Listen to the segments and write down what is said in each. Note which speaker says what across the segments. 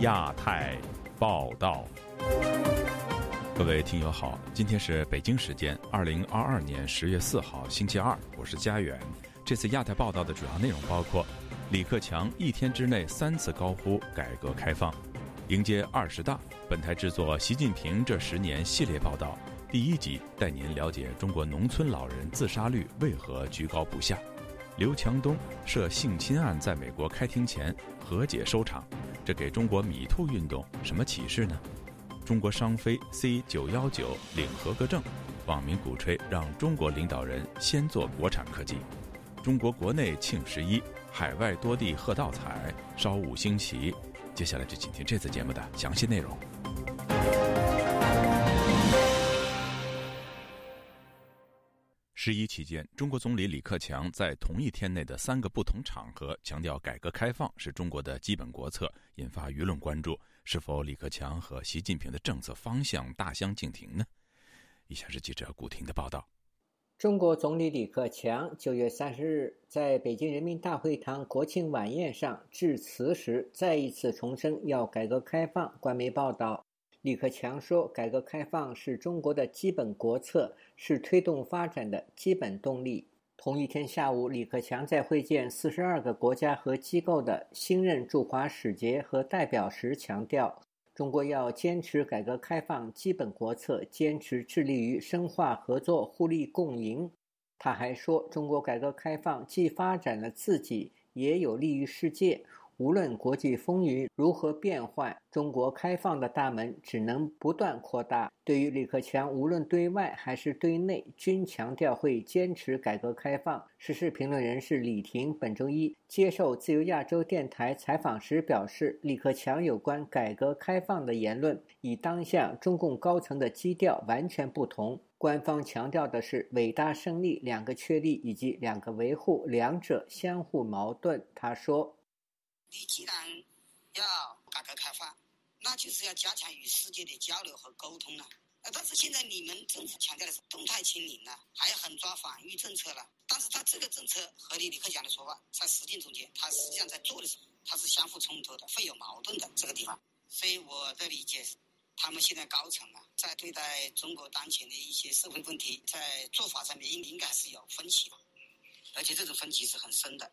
Speaker 1: 亚太报道，各位听友好，今天是北京时间二零二二年十月四号星期二，我是佳远。这次亚太报道的主要内容包括：李克强一天之内三次高呼改革开放，迎接二十大。本台制作习近平这十年系列报道，第一集带您了解中国农村老人自杀率为何居高不下。刘强东涉性侵案在美国开庭前和解收场，这给中国米兔运动什么启示呢？中国商飞 C 九幺九领合格证，网民鼓吹让中国领导人先做国产科技。中国国内庆十一，海外多地贺道彩，烧五星旗。接下来就请听这次节目的详细内容。十一期间，中国总理李克强在同一天内的三个不同场合强调，改革开放是中国的基本国策，引发舆论关注。是否李克强和习近平的政策方向大相径庭呢？以下是记者古婷的报道。
Speaker 2: 中国总理李克强九月三十日在北京人民大会堂国庆晚宴上致辞时，再一次重申要改革开放。官媒报道。李克强说：“改革开放是中国的基本国策，是推动发展的基本动力。”同一天下午，李克强在会见四十二个国家和机构的新任驻华使节和代表时强调：“中国要坚持改革开放基本国策，坚持致力于深化合作、互利共赢。”他还说：“中国改革开放既发展了自己，也有利于世界。”无论国际风云如何变幻，中国开放的大门只能不断扩大。对于李克强，无论对外还是对内，均强调会坚持改革开放。时事评论人士李婷本周一接受自由亚洲电台采访时表示，李克强有关改革开放的言论与当下中共高层的基调完全不同。官方强调的是“伟大胜利”“两个确立”以及“两个维护”，两者相互矛盾。他说。
Speaker 3: 你既然要改革开放，那就是要加强与世界的交流和沟通了。呃，但是现在你们政府强调的是动态清零了，还有狠抓防御政策了。但是他这个政策和你李克强的说法，在实践中间，他实际上在做的时候，他是相互冲突的，会有矛盾的这个地方。所以我的理解是，他们现在高层啊，在对待中国当前的一些社会问题，在做法上面应应该是有分歧的，而且这种分歧是很深的。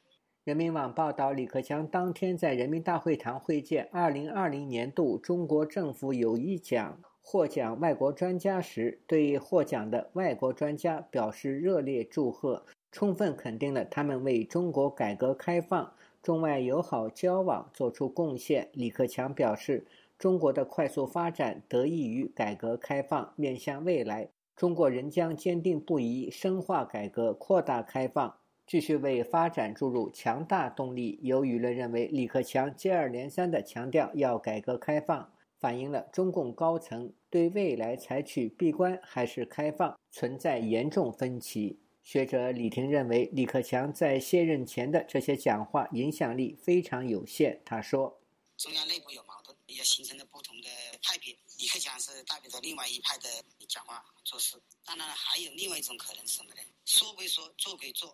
Speaker 2: 人民网报道，李克强当天在人民大会堂会见2020年度中国政府友谊奖获奖外国专家时，对获奖的外国专家表示热烈祝贺，充分肯定了他们为中国改革开放、中外友好交往作出贡献。李克强表示，中国的快速发展得益于改革开放，面向未来，中国仍将坚定不移深化改革、扩大开放。继续为发展注入强大动力。有舆论认为，李克强接二连三的强调要改革开放，反映了中共高层对未来采取闭关还是开放存在严重分歧。学者李婷认为，李克强在卸任前的这些讲话影响力非常有限。他说：“
Speaker 3: 中央内部有矛盾，也形成了不同的派别。李克强是代表着另外一派的讲话做事。当然，还有另外一种可能是什么呢？说归说，做归做。”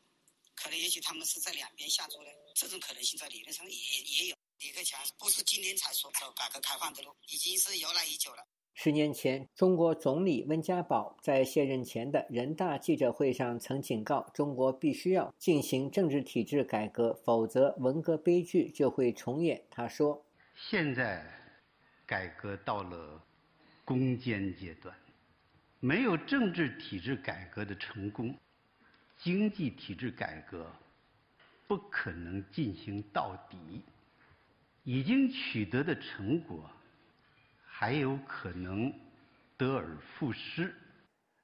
Speaker 3: 可能也许他们是在两边下注的，这种可能性在理论上也也有。李克强不是今天才说走改革开放的路，已经是由来已久了。
Speaker 2: 十年前，中国总理温家宝在卸任前的人大记者会上曾警告，中国必须要进行政治体制改革，否则文革悲剧就会重演。他说：“
Speaker 4: 现在改革到了攻坚阶段，没有政治体制改革的成功。”经济体制改革不可能进行到底，已经取得的成果还有可能得而复失。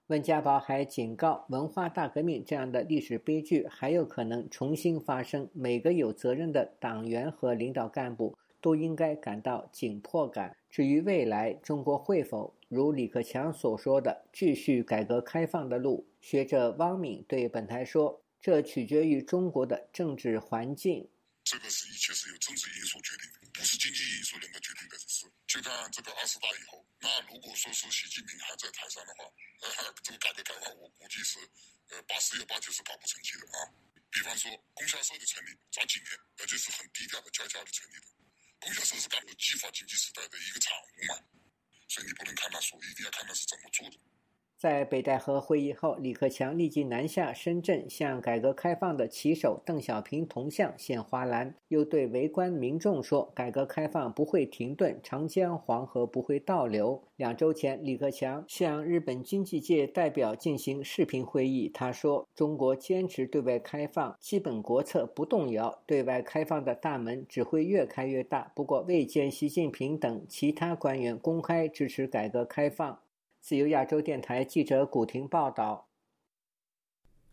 Speaker 2: 温家宝还警告，文化大革命这样的历史悲剧还有可能重新发生。每个有责任的党员和领导干部都应该感到紧迫感。至于未来，中国会否如李克强所说的继续改革开放的路？学者汪敏对本台说：“这取决于中国的政治环境。
Speaker 5: 这个是一切是由政治因素决定的，不是经济因素能够决定的事。就看这个二十大以后，那如果说是习近平还在台上的话，呃，这个改革开放我估计是，呃，八十有八九是搞不成绩的啊。比方说供销社的成立，早几年，而且是很低调的、悄悄的成立的。供销社是干部计划经济时代的一个产物嘛，所以你不能看他说，一定要看他是怎么做的。
Speaker 2: 在北戴河会议后，李克强立即南下深圳，向改革开放的旗手邓小平铜像献花篮，又对围观民众说：“改革开放不会停顿，长江黄河不会倒流。”两周前，李克强向日本经济界代表进行视频会议，他说：“中国坚持对外开放，基本国策不动摇，对外开放的大门只会越开越大。不过，未见习近平等其他官员公开支持改革开放。”自由亚洲电台记者古婷报道，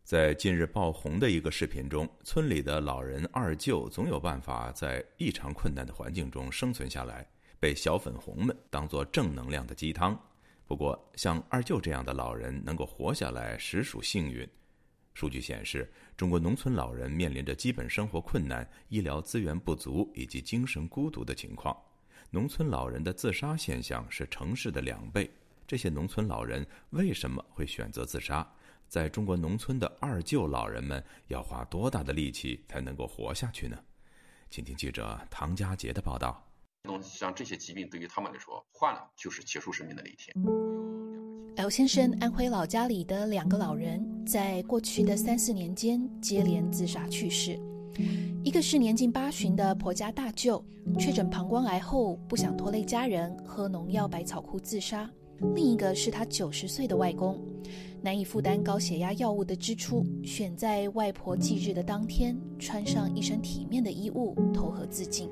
Speaker 1: 在近日爆红的一个视频中，村里的老人二舅总有办法在异常困难的环境中生存下来，被小粉红们当作正能量的鸡汤。不过，像二舅这样的老人能够活下来，实属幸运。数据显示，中国农村老人面临着基本生活困难、医疗资源不足以及精神孤独的情况。农村老人的自杀现象是城市的两倍。这些农村老人为什么会选择自杀？在中国农村的二舅老人们要花多大的力气才能够活下去呢？请听记者唐佳杰的报道。
Speaker 6: 像这些疾病对于他们来说，患了就是结束生命的那一天。
Speaker 7: L 先生安徽老家里的两个老人，在过去的三四年间接连自杀去世。一个是年近八旬的婆家大舅，确诊膀胱癌后不想拖累家人，喝农药百草枯自杀。另一个是他九十岁的外公，难以负担高血压药物的支出，选在外婆忌日的当天，穿上一身体面的衣物，投河自尽。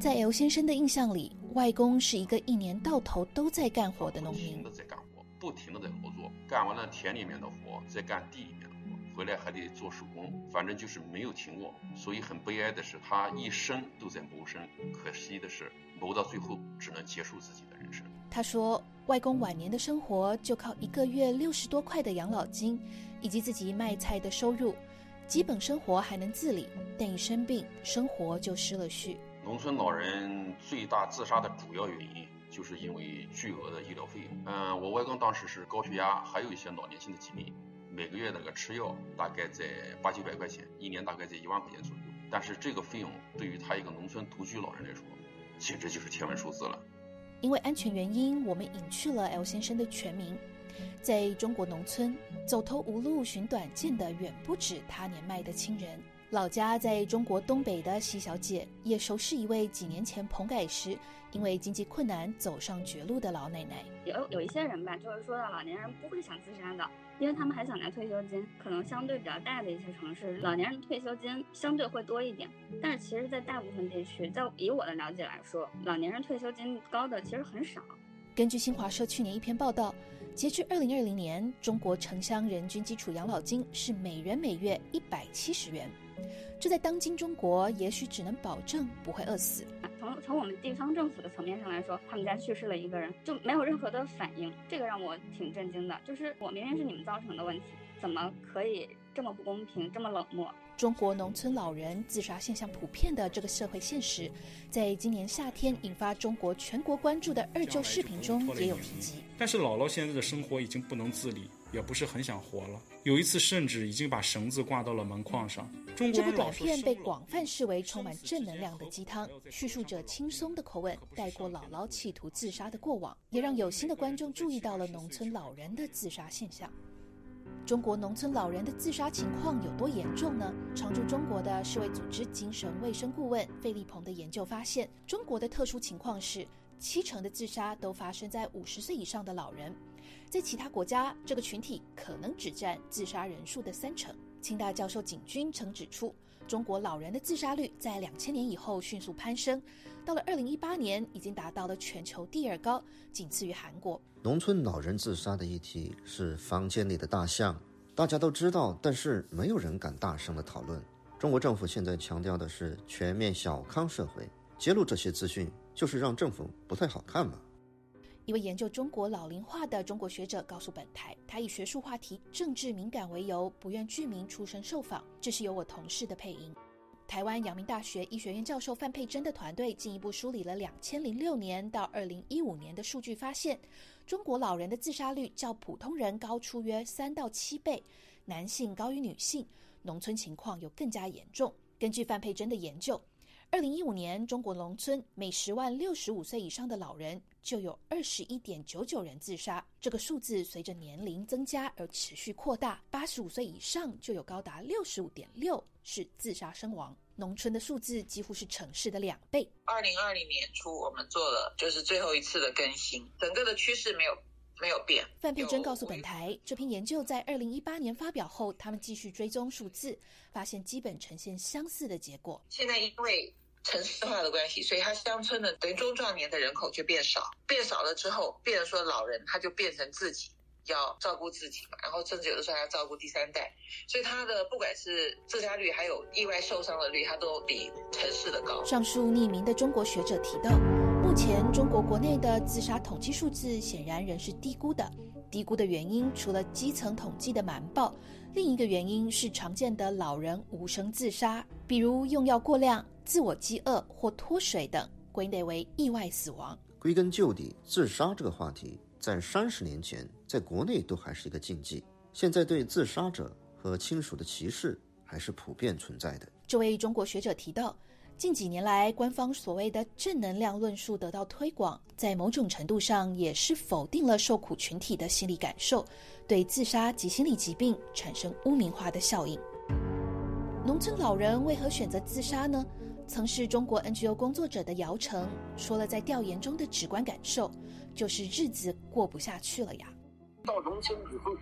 Speaker 7: 在 L 先生的印象里，外公是一个一年到头都在干活的农民，
Speaker 6: 不停的在干活，不停的在工作，干完了田里面的活，再干地里面的活，回来还得做手工，反正就是没有停过。所以很悲哀的是，他一生都在谋生，可惜的是，谋到最后只能结束自己的人生。
Speaker 7: 他说。外公晚年的生活就靠一个月六十多块的养老金，以及自己卖菜的收入，基本生活还能自理，但一生病，生活就失了序。
Speaker 6: 农村老人最大自杀的主要原因，就是因为巨额的医疗费用。嗯，我外公当时是高血压，还有一些老年性的疾病，每个月那个吃药大概在八九百块钱，一年大概在一万块钱左右。但是这个费用对于他一个农村独居老人来说，简直就是天文数字了。
Speaker 7: 因为安全原因，我们隐去了 L 先生的全名。在中国农村，走投无路寻短见的远不止他年迈的亲人。老家在中国东北的席小姐也熟识一位几年前棚改时，因为经济困难走上绝路的老奶奶。
Speaker 8: 有有一些人吧，就是说到老年人不会想自杀的。因为他们还想拿退休金，可能相对比较大的一些城市，老年人退休金相对会多一点。但是其实，在大部分地区，在以我的了解来说，老年人退休金高的其实很少。
Speaker 7: 根据新华社去年一篇报道，截至二零二零年，中国城乡人均基础养老金是每人每月一百七十元，这在当今中国也许只能保证不会饿死。
Speaker 8: 从从我们地方政府的层面上来说，他们家去世了一个人，就没有任何的反应，这个让我挺震惊的。就是我明明是你们造成的问题，怎么可以这么不公平，这么冷漠？
Speaker 7: 中国农村老人自杀现象普遍的这个社会现实，在今年夏天引发中国全国关注的二舅视频中也有提及。
Speaker 9: 但是姥姥现在的生活已经不能自理。也不是很想活了。有一次，甚至已经把绳子挂到了门框上。
Speaker 7: 这部短片被广泛视为充满正能量的鸡汤，叙述者轻松的口吻带过姥姥企图自杀的过往，也让有心的观众注意到了农村老人的自杀现象。中国农村老人的自杀情况有多严重呢？常驻中国的世卫组织精神卫生顾问费利鹏的研究发现，中国的特殊情况是七成的自杀都发生在五十岁以上的老人。在其他国家，这个群体可能只占自杀人数的三成。清大教授景军曾指出，中国老人的自杀率在两千年以后迅速攀升，到了二零一八年已经达到了全球第二高，仅次于韩国。
Speaker 10: 农村老人自杀的议题是房间里的大象，大家都知道，但是没有人敢大声的讨论。中国政府现在强调的是全面小康社会，揭露这些资讯就是让政府不太好看嘛。
Speaker 7: 一位研究中国老龄化的中国学者告诉本台，他以学术话题政治敏感为由，不愿具名出声受访。这是由我同事的配音。台湾阳明大学医学院教授范佩珍的团队进一步梳理了两千零六年到二零一五年的数据，发现中国老人的自杀率较普通人高出约三到七倍，男性高于女性，农村情况又更加严重。根据范佩珍的研究。二零一五年，中国农村每十万六十五岁以上的老人就有二十一点九九人自杀。这个数字随着年龄增加而持续扩大，八十五岁以上就有高达六十五点六是自杀身亡。农村的数字几乎是城市的两倍。
Speaker 11: 二零二零年初，我们做了就是最后一次的更新，整个的趋势没有没有变。
Speaker 7: 范佩珍告诉本台，这篇研究在二零一八年发表后，他们继续追踪数字，发现基本呈现相似的结果。
Speaker 11: 现在因为城市化的关系，所以它乡村的等于中壮年的人口就变少，变少了之后，变成说老人他就变成自己要照顾自己嘛，然后甚至有的时候还要照顾第三代，所以他的不管是自杀率还有意外受伤的率，他都比城市的高。
Speaker 7: 上述匿名的中国学者提到，目前中国国内的自杀统计数字显然仍是低估的。低估的原因除了基层统计的瞒报，另一个原因是常见的老人无声自杀，比如用药过量。自我饥饿或脱水等，归类为意外死亡。
Speaker 10: 归根究底，自杀这个话题在三十年前在国内都还是一个禁忌，现在对自杀者和亲属的歧视还是普遍存在的。
Speaker 7: 这位中国学者提到，近几年来，官方所谓的正能量论述得到推广，在某种程度上也是否定了受苦群体的心理感受，对自杀及心理疾病产生污名化的效应。农村老人为何选择自杀呢？曾是中国 NGO 工作者的姚成说了，在调研中的直观感受就是日子过不下去了呀。
Speaker 12: 到农村以后，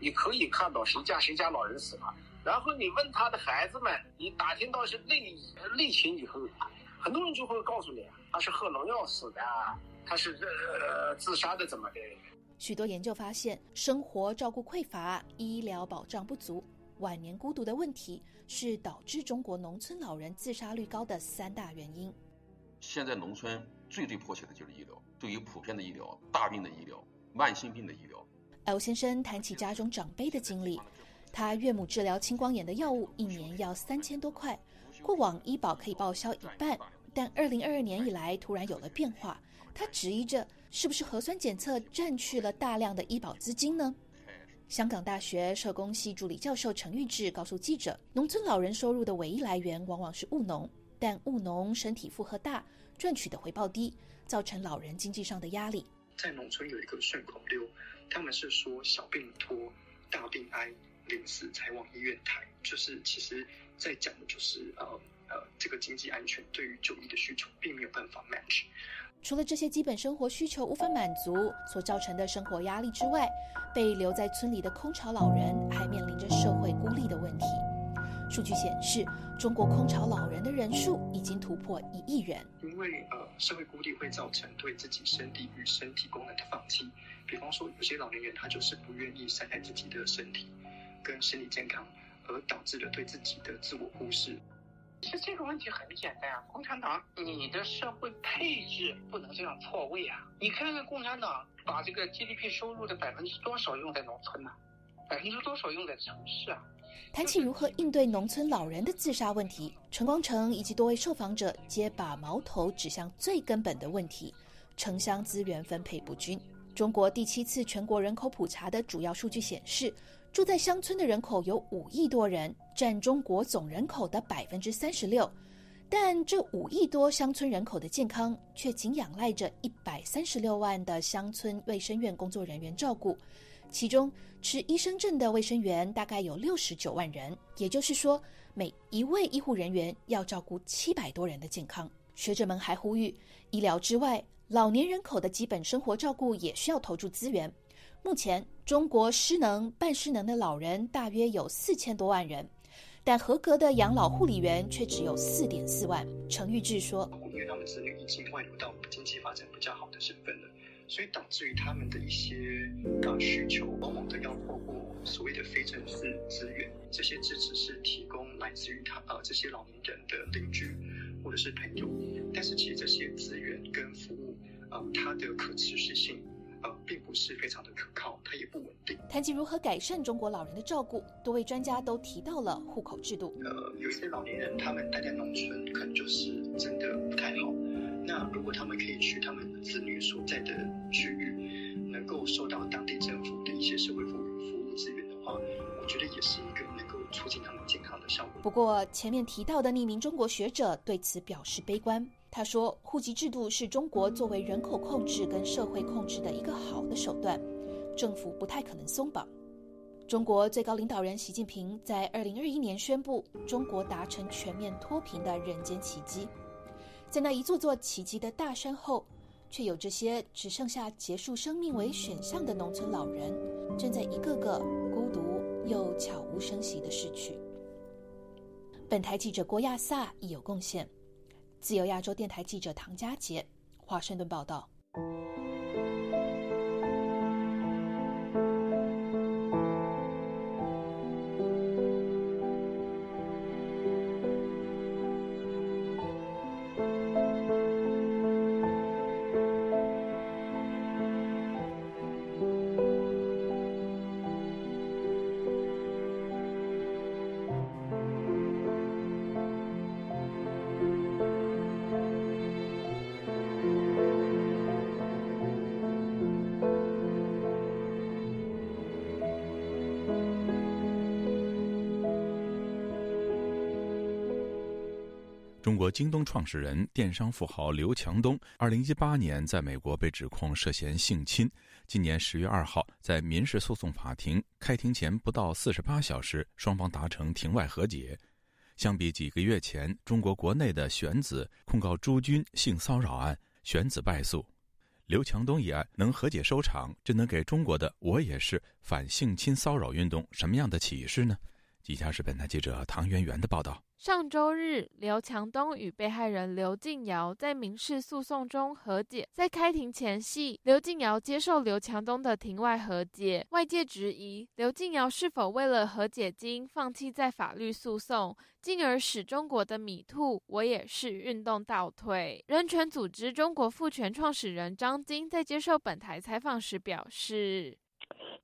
Speaker 12: 你可以看到谁家谁家老人死了，然后你问他的孩子们，你打听到是内内情以后，很多人就会告诉你，他是喝农药死的，他是呃自杀的，怎么的？
Speaker 7: 许多研究发现，生活照顾匮乏，医疗保障不足。晚年孤独的问题是导致中国农村老人自杀率高的三大原因。
Speaker 6: 现在农村最最迫切的就是医疗，对于普遍的医疗、大病的医疗、慢性病的医疗。
Speaker 7: L 先生谈起家中长辈的经历，他岳母治疗青光眼的药物一年要三千多块，过往医保可以报销一半，但二零二二年以来突然有了变化，他质疑着是不是核酸检测占去了大量的医保资金呢？香港大学社工系助理教授陈玉志告诉记者：“农村老人收入的唯一来源往往是务农，但务农身体负荷大，赚取的回报低，造成老人经济上的压力。
Speaker 13: 在农村有一个顺口溜，他们是说小病拖，大病挨，临死才往医院抬，就是其实在讲的就是呃呃这个经济安全对于就医的需求并没有办法 match。”
Speaker 7: 除了这些基本生活需求无法满足所造成的生活压力之外，被留在村里的空巢老人还面临着社会孤立的问题。数据显示，中国空巢老人的人数已经突破一亿人。
Speaker 13: 因为呃，社会孤立会造成对自己身体与身体功能的放弃。比方说，有些老年人他就是不愿意善待自己的身体跟身体健康，而导致了对自己的自我忽视。
Speaker 12: 其实这个问题很简单啊，共产党，你的社会配置不能这样错位啊！你看看共产党把这个 GDP 收入的百分之多少用在农村呢？百分之多少用在城市啊？
Speaker 7: 谈起如何应对农村老人的自杀问题，陈光诚以及多位受访者皆把矛头指向最根本的问题：城乡资源分配不均。中国第七次全国人口普查的主要数据显示。住在乡村的人口有五亿多人，占中国总人口的百分之三十六。但这五亿多乡村人口的健康，却仅仰赖着一百三十六万的乡村卫生院工作人员照顾，其中持医生证的卫生员大概有六十九万人。也就是说，每一位医护人员要照顾七百多人的健康。学者们还呼吁，医疗之外，老年人口的基本生活照顾也需要投注资源。目前，中国失能、半失能的老人大约有四千多万人，但合格的养老护理员却只有四点四万。程玉志说：“
Speaker 13: 因为他们子女已经外流到经济发展比较好的省份了，所以导致于他们的一些啊需求，往往都要透过所谓的非正式资源。这些支持是提供来自于他呃这些老年人的邻居或者是朋友，但是其实这些资源跟服务啊，它的可持续性。”并不是非常的可靠，它也不稳定。
Speaker 7: 谈及如何改善中国老人的照顾，多位专家都提到了户口制度。
Speaker 13: 呃，有些老年人他们待在农村，可能就是真的不太好。那如果他们可以去他们子女所在的区域，能够受到当地政府的一些社会服务服务资源的话，我觉得也是一个能够促进他们健康的效果。
Speaker 7: 不过，前面提到的匿名中国学者对此表示悲观。他说，户籍制度是中国作为人口控制跟社会控制的一个好的手段，政府不太可能松绑。中国最高领导人习近平在二零二一年宣布，中国达成全面脱贫的人间奇迹。在那一座座奇迹的大山后，却有这些只剩下结束生命为选项的农村老人，正在一个个孤独又悄无声息的逝去。本台记者郭亚萨亦有贡献。自由亚洲电台记者唐佳杰，华盛顿报道。
Speaker 1: 中国京东创始人、电商富豪刘强东，二零一八年在美国被指控涉嫌性侵。今年十月二号，在民事诉讼法庭开庭前不到四十八小时，双方达成庭外和解。相比几个月前，中国国内的玄子控告朱军性骚扰案，玄子败诉。刘强东一案能和解收场，这能给中国的“我也是”反性侵骚扰运动什么样的启示呢？以下是本台记者唐媛媛的报道。
Speaker 14: 上周日，刘强东与被害人刘静瑶在民事诉讼中和解。在开庭前夕，刘静瑶接受刘强东的庭外和解。外界质疑刘静瑶是否为了和解金放弃在法律诉讼，进而使中国的米兔我也是运动倒退。人权组织中国妇权创始人张晶在接受本台采访时表示：“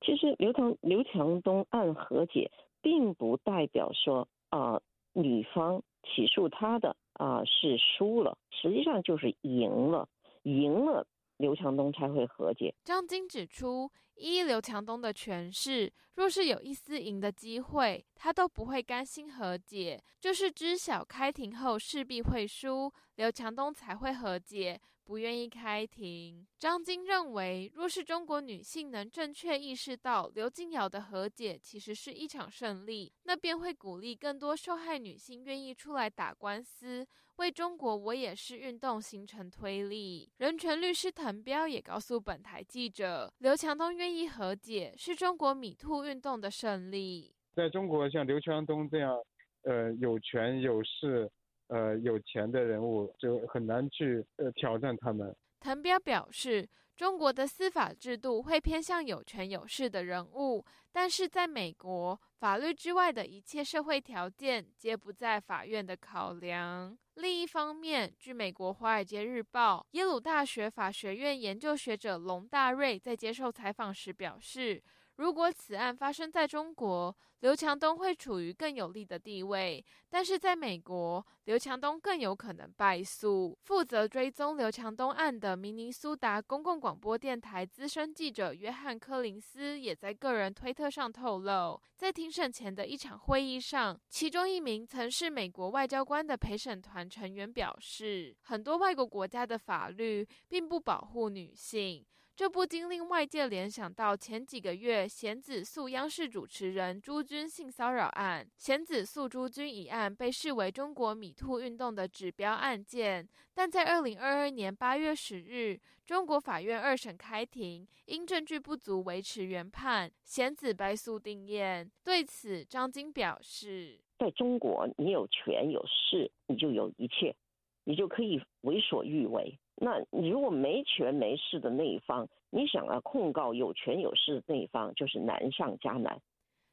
Speaker 15: 其实刘强刘强东案和解，并不代表说啊。”女方起诉他的啊是输了，实际上就是赢了，赢了刘强东才会和解。
Speaker 14: 张晶指出，一刘强东的诠释，若是有一丝赢的机会，他都不会甘心和解，就是知晓开庭后势必会输，刘强东才会和解。不愿意开庭。张晶认为，若是中国女性能正确意识到刘静瑶的和解其实是一场胜利，那便会鼓励更多受害女性愿意出来打官司，为中国我也是运动形成推力。人权律师滕彪也告诉本台记者，刘强东愿意和解是中国米兔运动的胜利。
Speaker 16: 在中国，像刘强东这样，呃，有权有势。呃，有钱的人物就很难去呃挑战他们。
Speaker 14: 滕彪表示，中国的司法制度会偏向有权有势的人物，但是在美国，法律之外的一切社会条件皆不在法院的考量。另一方面，据美国《华尔街日报》，耶鲁大学法学院研究学者龙大瑞在接受采访时表示。如果此案发生在中国，刘强东会处于更有利的地位；但是在美国，刘强东更有可能败诉。负责追踪刘强东案的明尼苏达公共广播电台资深记者约翰·柯林斯也在个人推特上透露，在庭审前的一场会议上，其中一名曾是美国外交官的陪审团成员表示，很多外国国家的法律并不保护女性。这不禁令外界联想到前几个月贤子诉央视主持人朱军性骚扰案。贤子诉朱军一案被视为中国米兔运动的指标案件，但在二零二二年八月十日，中国法院二审开庭，因证据不足维持原判，贤子败诉定谳。对此，张晶表示：“
Speaker 15: 在中国，你有权有势，你就有一切，你就可以为所欲为。”那你如果没权没势的那一方，你想要控告有权有势的那一方，就是难上加难。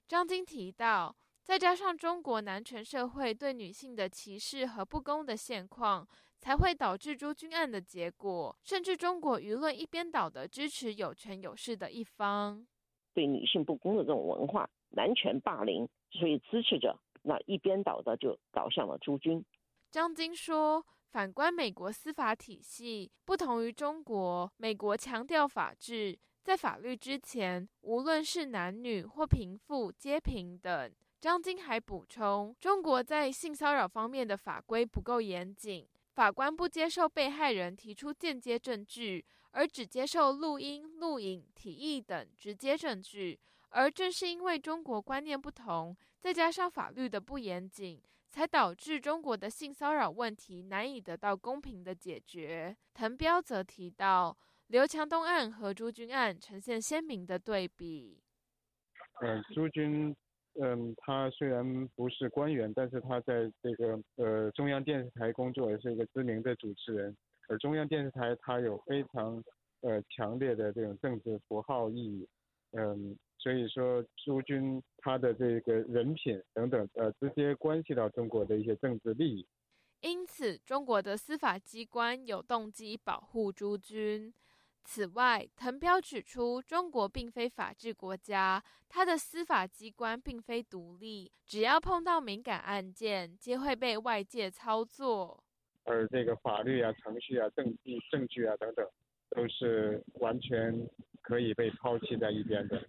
Speaker 14: 张晶提到，再加上中国男权社会对女性的歧视和不公的现况，才会导致朱军案的结果。甚至中国舆论一边倒的支持有权有势的一方，
Speaker 15: 对女性不公的这种文化，男权霸凌，所以支持者那一边倒的就倒向了朱军。
Speaker 14: 张晶说。反观美国司法体系，不同于中国，美国强调法治，在法律之前，无论是男女或贫富皆平等。张晶还补充，中国在性骚扰方面的法规不够严谨，法官不接受被害人提出间接证据，而只接受录音、录影、提议等直接证据。而正是因为中国观念不同，再加上法律的不严谨，才导致中国的性骚扰问题难以得到公平的解决。滕彪则提到，刘强东案和朱军案呈现鲜明的对比。
Speaker 16: 嗯，朱军。嗯，他虽然不是官员，但是他在这个呃中央电视台工作，也是一个知名的主持人。而中央电视台它有非常呃强烈的这种政治符号意义，嗯，所以说朱军他的这个人品等等，呃，直接关系到中国的一些政治利益。
Speaker 14: 因此，中国的司法机关有动机保护朱军。此外，滕彪指出，中国并非法治国家，他的司法机关并非独立，只要碰到敏感案件，皆会被外界操作。
Speaker 16: 而这个法律啊、程序啊、证据、证据啊等等，都是完全可以被抛弃在一边的。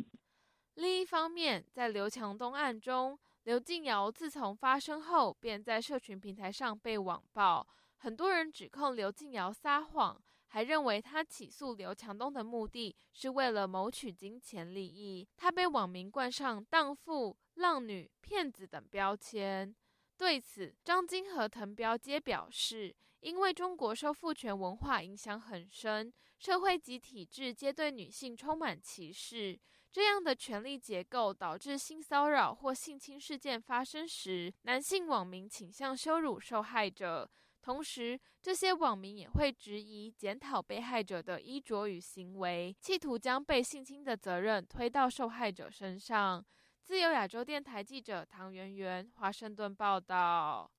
Speaker 14: 另一方面，在刘强东案中，刘静瑶自从发生后，便在社群平台上被网暴，很多人指控刘静瑶撒谎。还认为他起诉刘强东的目的是为了谋取金钱利益，他被网民冠上荡妇、浪女、骗子等标签。对此，张晶和滕彪皆表示，因为中国受父权文化影响很深，社会及体制皆对女性充满歧视，这样的权力结构导致性骚扰或性侵事件发生时，男性网民倾向羞辱受害者。同时，这些网民也会质疑、检讨被害者的衣着与行为，企图将被性侵的责任推到受害者身上。自由亚洲电台记者唐媛媛，华盛顿报道。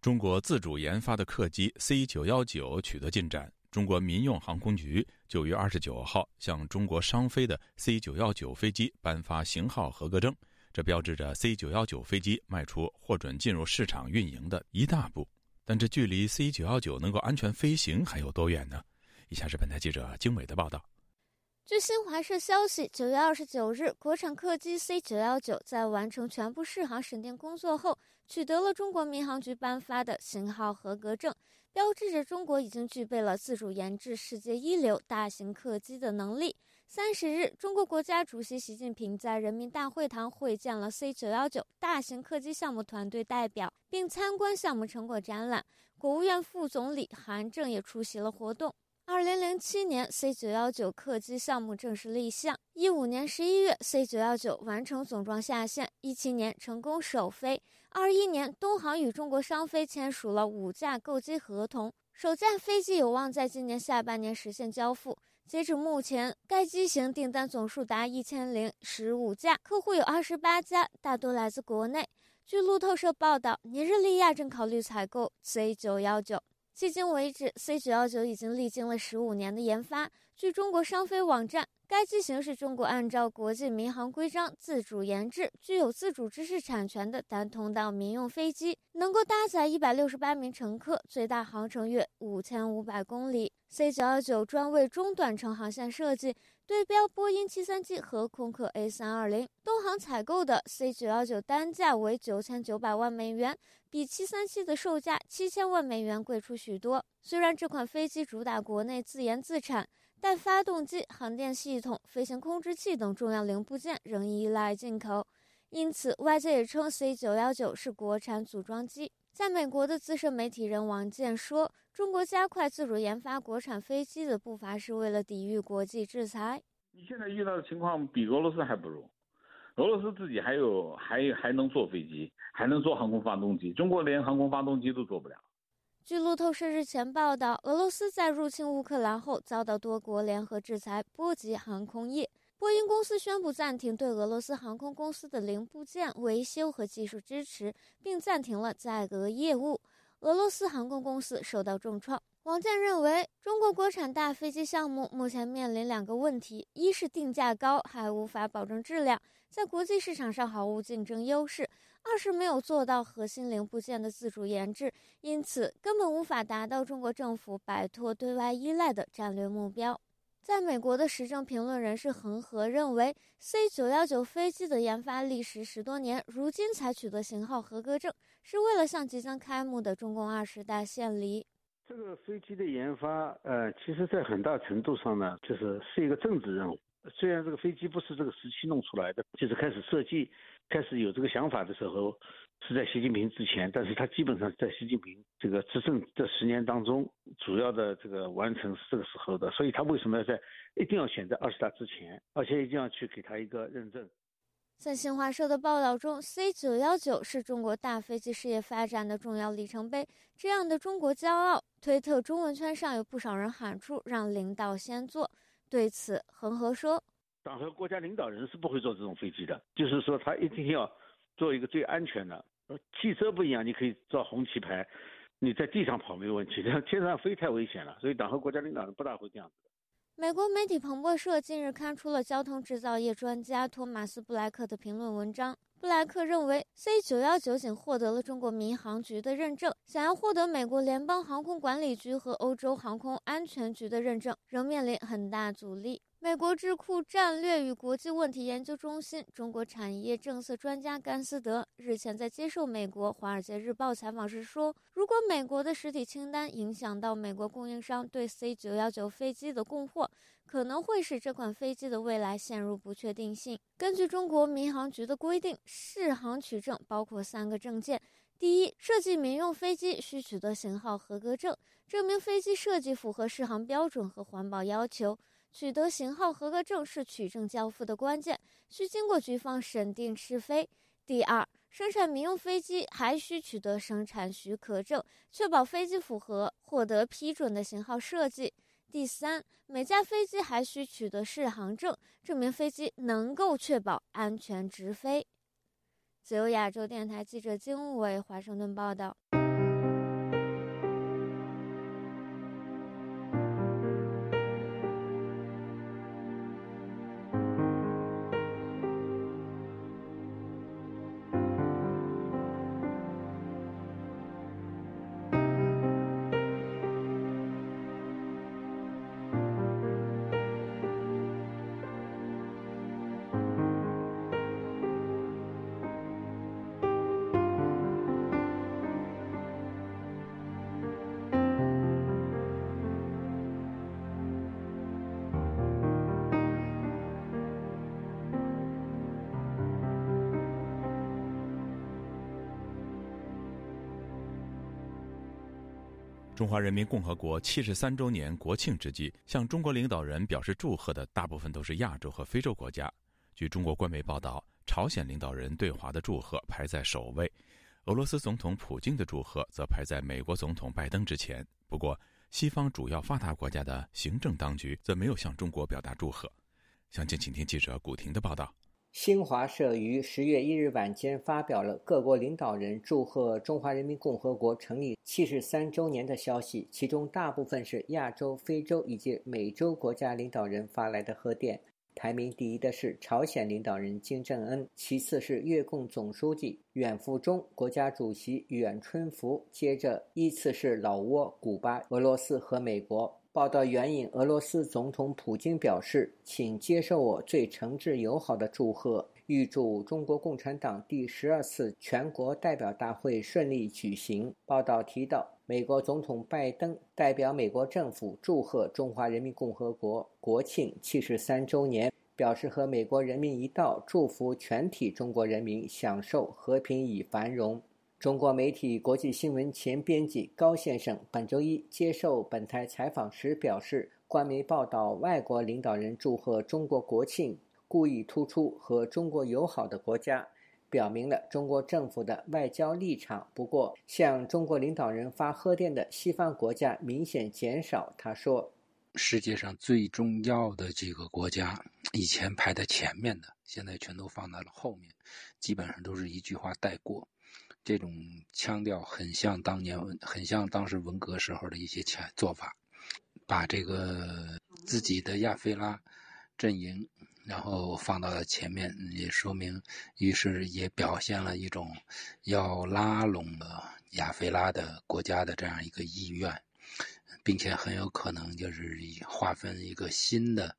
Speaker 1: 中国自主研发的客机 C 九幺九取得进展。中国民用航空局九月二十九号向中国商飞的 C 九幺九飞机颁发型号合格证，这标志着 C 九幺九飞机迈出获准进入市场运营的一大步。但这距离 C 九幺九能够安全飞行还有多远呢？以下是本台记者经纬的报道。
Speaker 17: 据新华社消息，九月二十九日，国产客机 C 九幺九在完成全部试航审定工作后，取得了中国民航局颁发的型号合格证，标志着中国已经具备了自主研制世界一流大型客机的能力。三十日，中国国家主席习近平在人民大会堂会见了 C 九幺九大型客机项目团队代表，并参观项目成果展览。国务院副总理韩正也出席了活动。二零零七年，C 九幺九客机项目正式立项。一五年十一月，C 九幺九完成总装下线。一七年成功首飞。二一年，东航与中国商飞签署了五架购机合同，首架飞机有望在今年下半年实现交付。截止目前，该机型订单总数达一千零十五架，客户有二十八家，大多来自国内。据路透社报道，尼日利亚正考虑采购 C 九幺九。迄今为止，C 九幺九已经历经了十五年的研发。据中国商飞网站。该机型是中国按照国际民航规章自主研制、具有自主知识产权的单通道民用飞机，能够搭载一百六十八名乘客，最大航程约五千五百公里。C 九幺九专为中短程航线设计，对标波音七三七和空客 A 三二零。东航采购的 C 九幺九单价为九千九百万美元，比七三七的售价七千万美元贵出许多。虽然这款飞机主打国内自研自产。但发动机、航电系统、飞行控制器等重要零部件仍依赖进口，因此外界也称 C 九幺九是国产组装机。在美国的资深媒体人王健说：“中国加快自主研发国产飞机的步伐，是为了抵御国际制裁。
Speaker 18: 你现在遇到的情况比俄罗斯还不如，俄罗斯自己还有还还能做飞机，还能做航空发动机，中国连航空发动机都做不了。”
Speaker 17: 据路透社日前报道，俄罗斯在入侵乌克兰后遭到多国联合制裁，波及航空业。波音公司宣布暂停对俄罗斯航空公司的零部件维修和技术支持，并暂停了在俄业务。俄罗斯航空公司受到重创。王健认为，中国国产大飞机项目目前面临两个问题：一是定价高，还无法保证质量，在国际市场上毫无竞争优势。二是没有做到核心零部件的自主研制，因此根本无法达到中国政府摆脱对外依赖的战略目标。在美国的时政评论人士恒河认为，C 九幺九飞机的研发历时十多年，如今才取得型号合格证，是为了向即将开幕的中共二十大献礼。
Speaker 19: 这个飞机的研发，呃，其实在很大程度上呢，就是是一个政治任务。虽然这个飞机不是这个时期弄出来的，就是开始设计、开始有这个想法的时候。是在习近平之前，但是他基本上在习近平这个执政这十年当中，主要的这个完成是这个时候的，所以他为什么要在一定要选在二十大之前，而且一定要去给他一个认证？
Speaker 17: 在新华社的报道中，C 九幺九是中国大飞机事业发展的重要里程碑，这样的中国骄傲。推特中文圈上有不少人喊出“让领导先坐”，对此，恒河说：“
Speaker 19: 党和国家领导人是不会坐这种飞机的，就是说他一定要做一个最安全的。”汽车不一样，你可以造红旗牌，你在地上跑没有问题，在 天上飞太危险了，所以党和国家领导人不大会这样子。
Speaker 17: 美国媒体彭博社近日刊出了交通制造业专家托马斯·布莱克的评论文章。布莱克认为，C 九幺九仅获得了中国民航局的认证，想要获得美国联邦航空管理局和欧洲航空安全局的认证，仍面临很大阻力。美国智库战略与国际问题研究中心中国产业政策专家甘思德日前在接受美国《华尔街日报》采访时说：“如果美国的实体清单影响到美国供应商对 C 九幺九飞机的供货，可能会使这款飞机的未来陷入不确定性。”根据中国民航局的规定，试航取证包括三个证件：第一，设计民用飞机需取得型号合格证，证明飞机设计符合适航标准和环保要求。取得型号合格证是取证交付的关键，需经过局方审定试飞。第二，生产民用飞机还需取得生产许可证，确保飞机符合获得批准的型号设计。第三，每架飞机还需取得适航证，证明飞机能够确保安全直飞。自由亚洲电台记者金伟华盛顿报道。
Speaker 1: 中华人民共和国七十三周年国庆之际，向中国领导人表示祝贺的大部分都是亚洲和非洲国家。据中国官媒报道，朝鲜领导人对华的祝贺排在首位，俄罗斯总统普京的祝贺则排在美国总统拜登之前。不过，西方主要发达国家的行政当局则没有向中国表达祝贺。详情，请听记者古婷的报道。
Speaker 2: 新华社于十月一日晚间发表了各国领导人祝贺中华人民共和国成立七十三周年的消息，其中大部分是亚洲、非洲以及美洲国家领导人发来的贺电。排名第一的是朝鲜领导人金正恩，其次是越共总书记阮富忠、国家主席阮春福，接着依次是老挝、古巴、俄罗斯和美国。报道援引俄罗斯总统普京表示：“请接受我最诚挚友好的祝贺，预祝中国共产党第十二次全国代表大会顺利举行。”报道提到，美国总统拜登代表美国政府祝贺中华人民共和国国庆七十三周年，表示和美国人民一道，祝福全体中国人民享受和平与繁荣。中国媒体国际新闻前编辑高先生本周一接受本台采访时表示，官媒报道外国领导人祝贺中国国庆，故意突出和中国友好的国家，表明了中国政府的外交立场。不过，向中国领导人发贺电的西方国家明显减少。他说：“
Speaker 20: 世界上最重要的几个国家，以前排在前面的，现在全都放在了后面，基本上都是一句话带过。”这种腔调很像当年，很像当时文革时候的一些腔做法，把这个自己的亚非拉阵营，然后放到了前面，也说明，于是也表现了一种要拉拢的亚非拉的国家的这样一个意愿。并且很有可能就是划分一个新的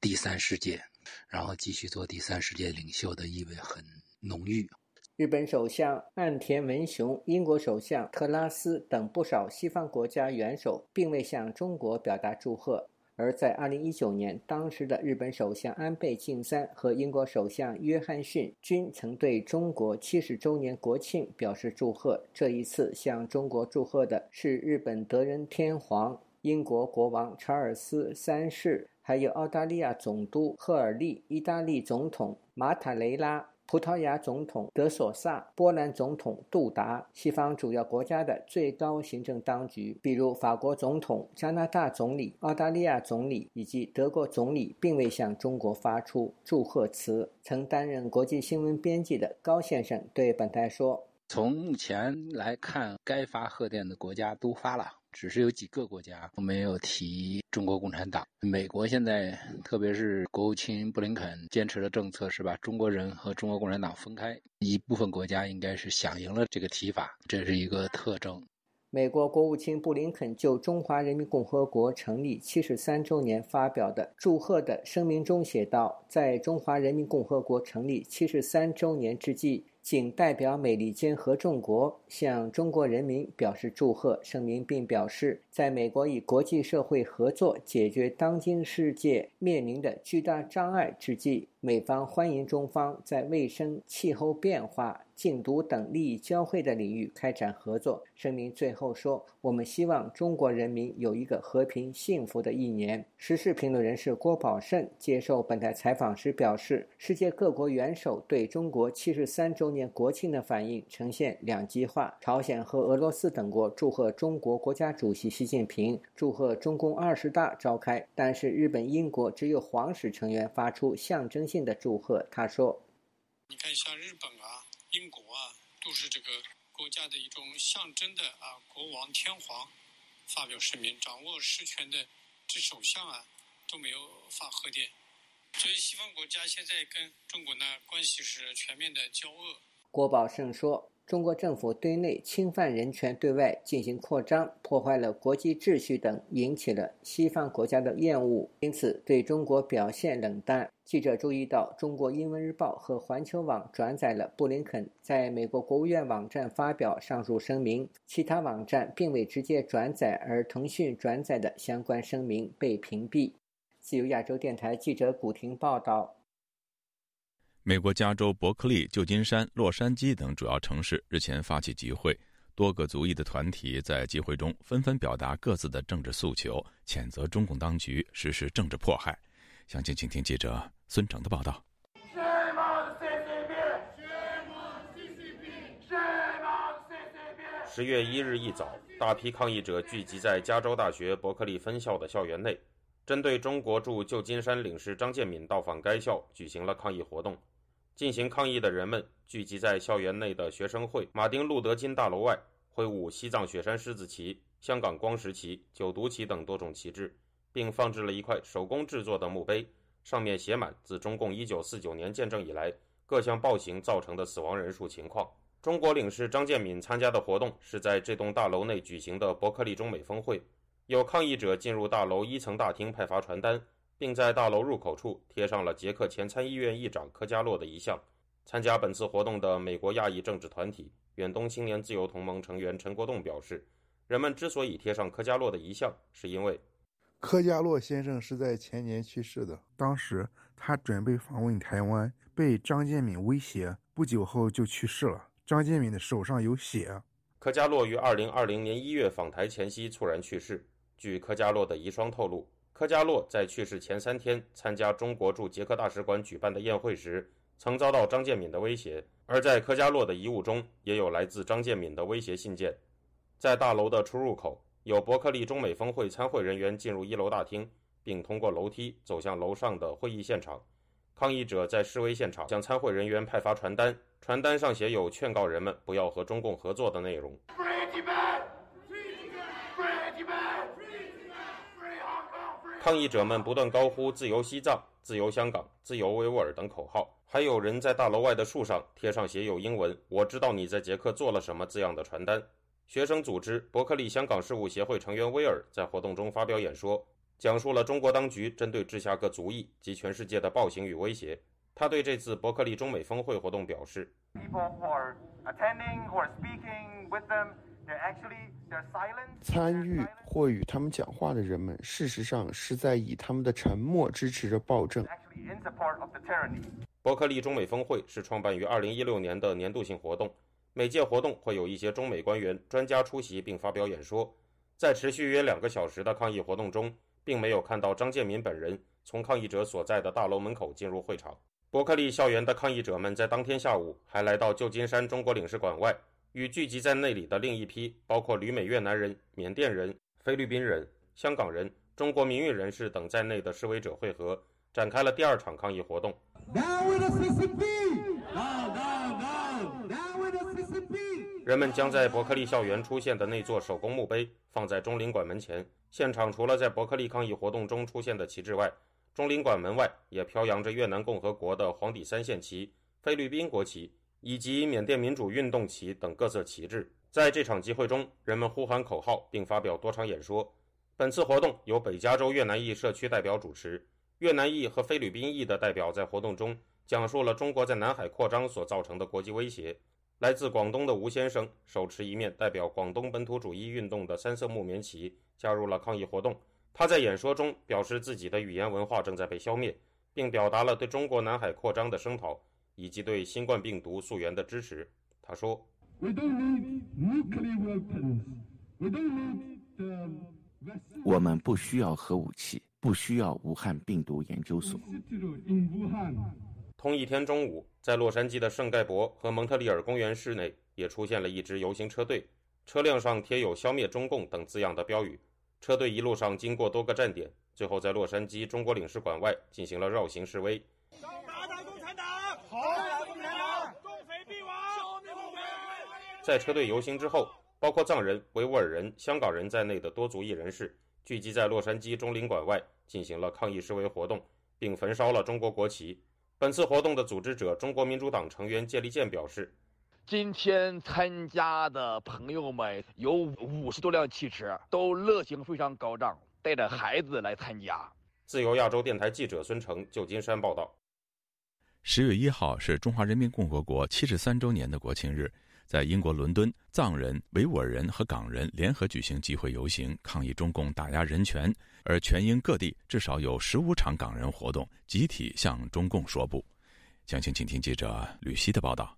Speaker 20: 第三世界，然后继续做第三世界领袖的意味很浓郁。
Speaker 2: 日本首相岸田文雄、英国首相特拉斯等不少西方国家元首并未向中国表达祝贺。而在2019年，当时的日本首相安倍晋三和英国首相约翰逊均曾对中国70周年国庆表示祝贺。这一次向中国祝贺的是日本德仁天皇、英国国王查尔斯三世，还有澳大利亚总督赫尔利、意大利总统马塔雷拉。葡萄牙总统德索萨、波兰总统杜达，西方主要国家的最高行政当局，比如法国总统、加拿大总理、澳大利亚总理以及德国总理，并未向中国发出祝贺词。曾担任国际新闻编辑的高先生对本台说：“
Speaker 20: 从目前来看，该发贺电的国家都发了。”只是有几个国家没有提中国共产党。美国现在，特别是国务卿布林肯坚持的政策是把中国人和中国共产党分开。一部分国家应该是响应了这个提法，这是一个特征。
Speaker 2: 美国国务卿布林肯就中华人民共和国成立七十三周年发表的祝贺的声明中写道：“在中华人民共和国成立七十三周年之际。”仅代表美利坚合众国向中国人民表示祝贺。声明并表示，在美国与国际社会合作解决当今世界面临的巨大障碍之际，美方欢迎中方在卫生、气候变化。禁毒等利益交汇的领域开展合作。声明最后说：“我们希望中国人民有一个和平幸福的一年。”时事评论人士郭宝胜接受本台采访时表示：“世界各国元首对中国七十三周年国庆的反应呈现两极化。朝鲜和俄罗斯等国祝贺中国国家主席习近平，祝贺中共二十大召开，但是日本、英国只有皇室成员发出象征性的祝贺。”他说：“
Speaker 21: 你看，像日本啊。”英国啊，都是这个国家的一种象征的啊，国王、天皇发表声明，掌握实权的这首相啊都没有发贺电，所以西方国家现在跟中国呢关系是全面的交恶。
Speaker 2: 郭宝胜说。中国政府对内侵犯人权，对外进行扩张，破坏了国际秩序等，引起了西方国家的厌恶，因此对中国表现冷淡。记者注意到，中国英文日报和环球网转载了布林肯在美国国务院网站发表上述声明，其他网站并未直接转载，而腾讯转载的相关声明被屏蔽。自由亚洲电台记者古婷报道。
Speaker 1: 美国加州伯克利、旧金山、洛杉矶等主要城市日前发起集会，多个族裔的团体在集会中纷纷表达各自的政治诉求，谴责中共当局实施政治迫害。详情，请听记者孙成的报道。
Speaker 22: 十月一日一早，大批抗议者聚集在加州大学伯克利分校的校园内，针对中国驻旧金山领事张建敏到访该校举行了抗议活动。进行抗议的人们聚集在校园内的学生会马丁路德金大楼外，挥舞西藏雪山狮子旗、香港光石旗、九毒旗等多种旗帜，并放置了一块手工制作的墓碑，上面写满自中共1949年建政以来各项暴行造成的死亡人数情况。中国领事张建敏参加的活动是在这栋大楼内举行的伯克利中美峰会，有抗议者进入大楼一层大厅派发传单。并在大楼入口处贴上了捷克前参议院议长科加洛的遗像。参加本次活动的美国亚裔政治团体远东青年自由同盟成员陈国栋表示，人们之所以贴上科加洛的遗像，是因为
Speaker 23: 科加洛先生是在前年去世的，当时他准备访问台湾，被张建敏威胁，不久后就去世了。张建敏的手上有血。
Speaker 22: 科加洛于2020年1月访台前夕猝然去世。据科加洛的遗孀透露。科加洛在去世前三天参加中国驻捷克大使馆举办的宴会时，曾遭到张建敏的威胁。而在科加洛的遗物中，也有来自张建敏的威胁信件。在大楼的出入口，有伯克利中美峰会参会人员进入一楼大厅，并通过楼梯走向楼上的会议现场。抗议者在示威现场向参会人员派发传单，传单上写有劝告人们不要和中共合作的内容。抗议者们不断高呼“自由西藏”“自由香港”“自由维吾尔”等口号，还有人在大楼外的树上贴上写有英文“我知道你在捷克做了什么”字样的传单。学生组织伯克利香港事务协会成员威尔在活动中发表演说，讲述了中国当局针对芝加哥族裔及全世界的暴行与威胁。他对这次伯克利中美峰会活动表示：“People who are attending or speaking with them。
Speaker 24: 参与或与他们讲话的人们，事实上是在以他们的沉默支持着暴政。
Speaker 22: 伯克利中美峰会是创办于2016年的年度性活动，每届活动会有一些中美官员、专家出席并发表演说。在持续约两个小时的抗议活动中，并没有看到张建民本人从抗议者所在的大楼门口进入会场。伯克利校园的抗议者们在当天下午还来到旧金山中国领事馆外。与聚集在那里的另一批包括旅美越南人、缅甸人、菲律宾人、香港人、中国民运人士等在内的示威者会合，展开了第二场抗议活动。人们将在伯克利校园出现的那座手工墓碑放在中领馆门前。现场除了在伯克利抗议活动中出现的旗帜外，中领馆门外也飘扬着越南共和国的黄底三线旗、菲律宾国旗。以及缅甸民主运动旗等各色旗帜，在这场集会中，人们呼喊口号，并发表多场演说。本次活动由北加州越南裔社区代表主持，越南裔和菲律宾裔的代表在活动中讲述了中国在南海扩张所造成的国际威胁。来自广东的吴先生手持一面代表广东本土主义运动的三色木棉旗，加入了抗议活动。他在演说中表示自己的语言文化正在被消灭，并表达了对中国南海扩张的声讨。以及对新冠病毒溯源的支持，他说：“
Speaker 25: 我们不需要核武器，不需要武汉病毒研究所。”
Speaker 22: 同一天中午，在洛杉矶的圣盖博和蒙特利尔公园室内，也出现了一支游行车队，车辆上贴有“消灭中共”等字样的标语。车队一路上经过多个站点，最后在洛杉矶中国领事馆外进行了绕行示威。在车队游行之后，包括藏人、维吾尔人、香港人在内的多族裔人士聚集在洛杉矶中领馆外，进行了抗议示威活动，并焚烧了中国国旗。本次活动的组织者中国民主党成员谢立健表示：“
Speaker 26: 今天参加的朋友们有五十多辆汽车，都热情非常高涨，带着孩子来参加。”
Speaker 22: 自由亚洲电台记者孙成，旧金山报道。
Speaker 1: 十月一号是中华人民共和国七十三周年的国庆日。在英国伦敦，藏人、维吾尔人和港人联合举行集会游行，抗议中共打压人权。而全英各地至少有十五场港人活动，集体向中共说不。详情，请听记者吕希的报道。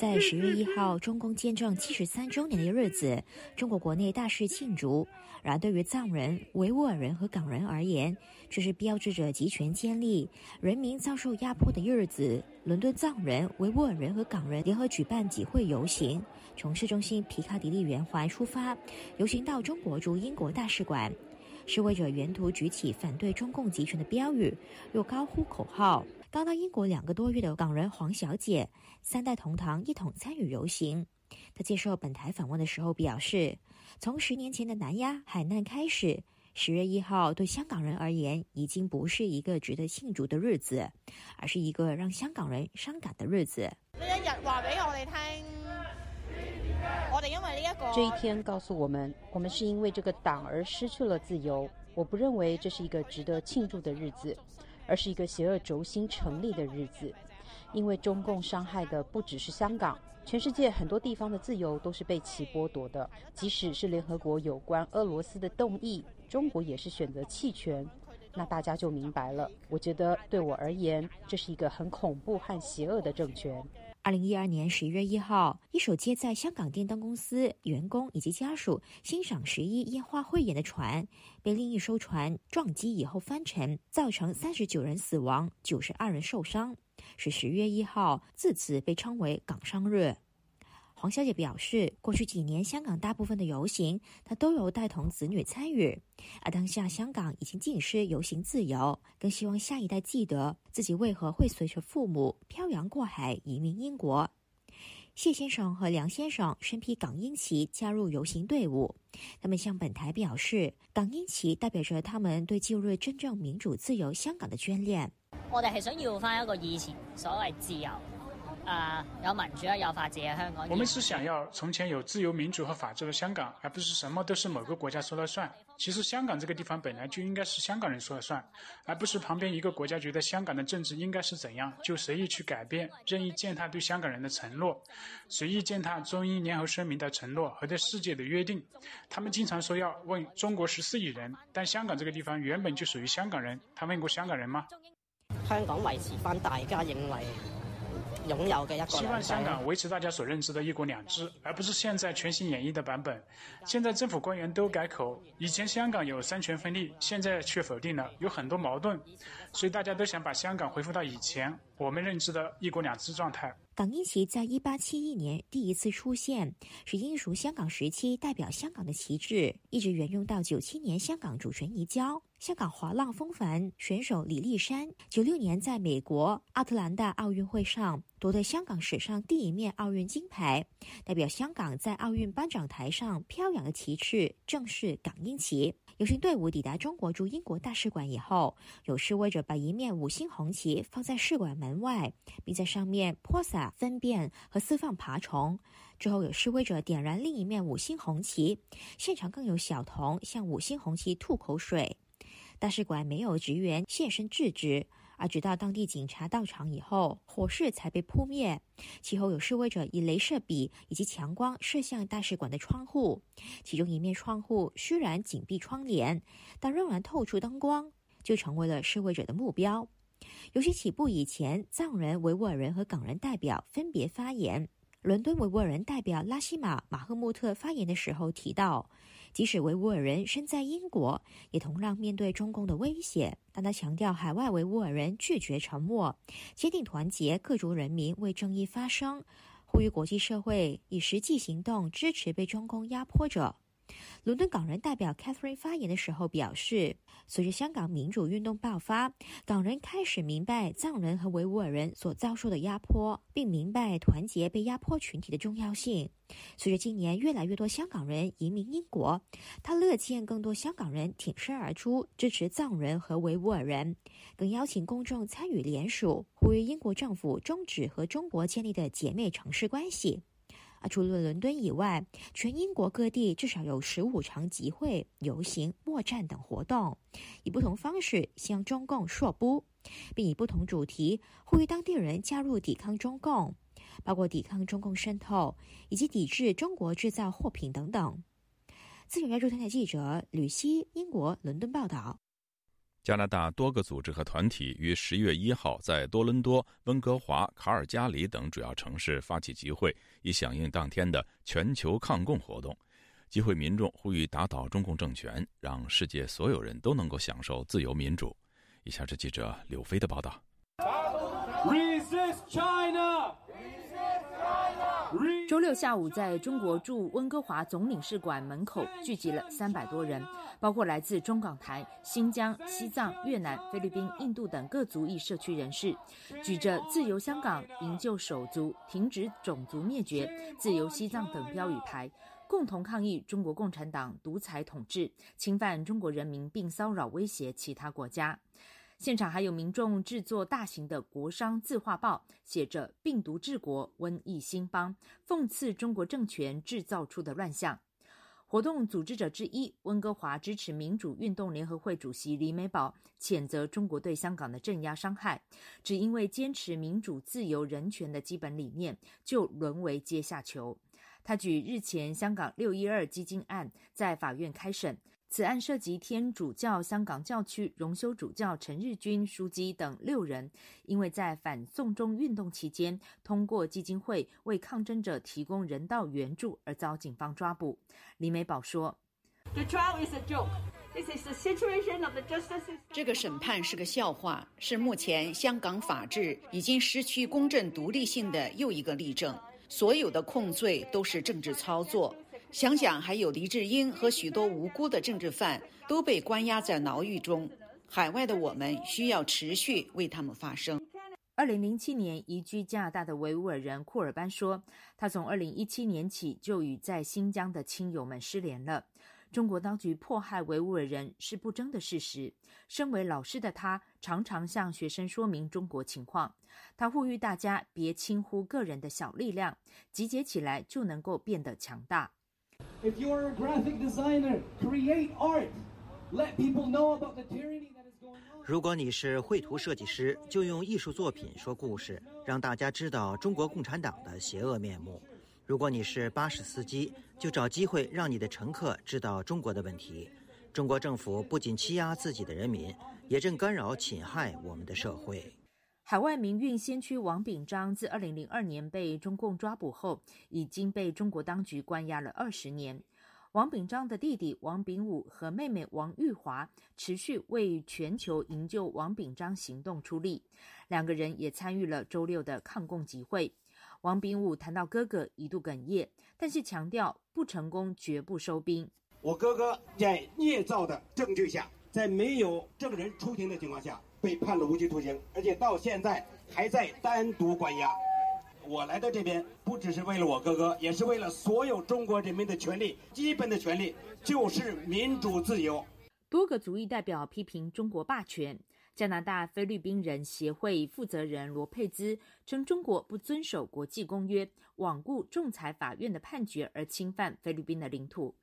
Speaker 27: 在十月一号，中共建政七十三周年的日子，中国国内大肆庆祝。然而，对于藏人、维吾尔人和港人而言，这是标志着集权建立、人民遭受压迫的日子。伦敦藏人、维吾尔人和港人联合举办集会游行，从市中心皮卡迪利圆环出发，游行到中国驻英国大使馆。示威者沿途举起反对中共集权的标语，又高呼口号。刚到英国两个多月的港人黄小姐，三代同堂一同参与游行。她接受本台访问的时候表示。从十年前的南亚海难开始，十月一号对香港人而言已经不是一个值得庆祝的日子，而是一个让香港人伤感的日子。
Speaker 28: 呢一日话俾我哋听，我哋因为呢一个
Speaker 29: 这一天告诉我们，我们是因为这个党而失去了自由。我不认为这是一个值得庆祝的日子，而是一个邪恶轴心成立的日子，因为中共伤害的不只是香港。全世界很多地方的自由都是被其剥夺的，即使是联合国有关俄罗斯的动议，中国也是选择弃权。那大家就明白了。我觉得对我而言，这是一个很恐怖和邪恶的政权。
Speaker 27: 二零一二年十一月一号，一艘接在香港电灯公司员工以及家属欣赏十一烟花汇演的船，被另一艘船撞击以后翻沉，造成三十九人死亡，九十二人受伤。是十月一号，自此被称为港商日。黄小姐表示，过去几年香港大部分的游行，她都有带同子女参与。而当下香港已经尽失游行自由，更希望下一代记得自己为何会随着父母漂洋过海移民英国。谢先生和梁先生身披港英旗加入游行队伍，他们向本台表示，港英旗代表着他们对旧日真正民主自由香港的眷恋。
Speaker 30: 我哋系想要翻一个以前所谓自由。啊，有民主啊，有法治啊，香港。
Speaker 31: 我们是想要从前有自由民主和法治的香港，而不是什么都是某个国家说了算。其实香港这个地方本来就应该是香港人说了算，而不是旁边一个国家觉得香港的政治应该是怎样，就随意去改变，任意践踏对香港人的承诺，随意践踏中英联合声明的承诺和对世界的约定。他们经常说要问中国十四亿人，但香港这个地方原本就属于香港人，他问过香港人吗？
Speaker 30: 香港维持翻大家认为。拥有的一个
Speaker 31: 希望香港维持大家所认知的一国两制，而不是现在全新演绎的版本。现在政府官员都改口，以前香港有三权分立，现在却否定了，有很多矛盾，所以大家都想把香港恢复到以前我们认知的一国两制状态。
Speaker 27: 港英旗在一八七一年第一次出现，是英属香港时期代表香港的旗帜，一直沿用到九七年香港主权移交。香港滑浪风帆选手李丽珊，九六年在美国奥特兰大奥运会上夺得香港史上第一面奥运金牌，代表香港在奥运颁奖台上飘扬的旗帜正是港英旗。游行队伍抵达中国驻英国大使馆以后，有示威者把一面五星红旗放在使馆门外，并在上面泼洒粪便和释放爬虫。之后，有示威者点燃另一面五星红旗，现场更有小童向五星红旗吐口水。大使馆没有职员现身制止，而直到当地警察到场以后，火势才被扑灭。其后有示威者以镭射笔以及强光射向大使馆的窗户，其中一面窗户虽然紧闭窗帘，但仍然透出灯光，就成为了示威者的目标。游戏起步以前，藏人、维吾尔人和港人代表分别发言。伦敦维吾尔人代表拉希马·马赫穆特发言的时候提到。即使维吾尔人身在英国，也同样面对中共的威胁。但他强调，海外维吾尔人拒绝沉默，坚定团结各族人民为正义发声，呼吁国际社会以实际行动支持被中共压迫者。伦敦港人代表 Catherine 发言的时候表示，随着香港民主运动爆发，港人开始明白藏人和维吾尔人所遭受的压迫，并明白团结被压迫群体的重要性。随着今年越来越多香港人移民英国，他乐见更多香港人挺身而出支持藏人和维吾尔人，更邀请公众参与联署，呼吁英国政府终止和中国建立的姐妹城市关系。啊，除了伦敦以外，全英国各地至少有十五场集会、游行、默战等活动，以不同方式向中共说不，并以不同主题呼吁当地人加入抵抗中共，包括抵抗中共渗透以及抵制中国制造货品等等。自由亚洲电台记者吕希，英国伦敦报道。
Speaker 1: 加拿大多个组织和团体于十一月一号在多伦多、温哥华、卡尔加里等主要城市发起集会，以响应当天的全球抗共活动。集会民众呼吁打倒中共政权，让世界所有人都能够享受自由民主。以下是记者柳飞的报道。
Speaker 32: 周六下午，在中国驻温哥华总领事馆门口聚集了三百多人，包括来自中港台、新疆、西藏、越南、菲律宾、印度等各族裔社区人士，举着“自由香港、营救手足、停止种族灭绝、自由西藏”等标语牌，共同抗议中国共产党独裁统治、侵犯中国人民，并骚扰威胁其他国家。现场还有民众制作大型的国殇字画报，写着“病毒治国，瘟疫兴邦”，讽刺中国政权制造出的乱象。活动组织者之一，温哥华支持民主运动联合会主席李美宝谴责中国对香港的镇压伤害，只因为坚持民主、自由、人权的基本理念，就沦为阶下囚。他举日前香港六一二基金案在法院开审。此案涉及天主教香港教区荣休主教陈日君书记等六人，因为在反送中运动期间通过基金会为抗争者提供人道援助而遭警方抓捕。李美宝说：“
Speaker 33: 这个审判是个笑话，是目前香港法治已经失去公正独立性的又一个例证。所有的控罪都是政治操作。”想想，还有黎智英和许多无辜的政治犯都被关押在牢狱中，海外的我们需要持续为他们发声。
Speaker 32: 二零零七年移居加拿大的维吾尔人库尔班说，他从二零一七年起就与在新疆的亲友们失联了。中国当局迫害维吾尔人是不争的事实。身为老师的他，常常向学生说明中国情况。他呼吁大家别轻忽个人的小力量，集结起来就能够变得强大。
Speaker 34: If you are a graphic designer, create art. Let people know about the tyranny. that is going on.
Speaker 35: 如果你是绘图设计师，就用艺术作品说故事，让大家知道中国共产党的邪恶面目；如果你是巴士司机，就找机会让你的乘客知道中国的问题。中国政府不仅欺压自己的人民，也正干扰侵害我们的社会。
Speaker 32: 海外民运先驱王炳章自二零零二年被中共抓捕后，已经被中国当局关押了二十年。王炳章的弟弟王炳武和妹妹王玉华持续为全球营救王炳章行动出力，两个人也参与了周六的抗共集会。王炳武谈到哥哥一度哽咽，但是强调不成功绝不收兵。
Speaker 36: 我哥哥在捏造的证据下，在没有证人出庭的情况下被判了无期徒刑，而且到现在还在单独关押。我来到这边不只是为了我哥哥，也是为了所有中国人民的权利。基本的权利就是民主自由。
Speaker 32: 多个族裔代表批评中国霸权。加拿大菲律宾人协会负责人罗佩兹称，中国不遵守国际公约，罔顾仲裁法院的判决而侵犯菲律宾的领土。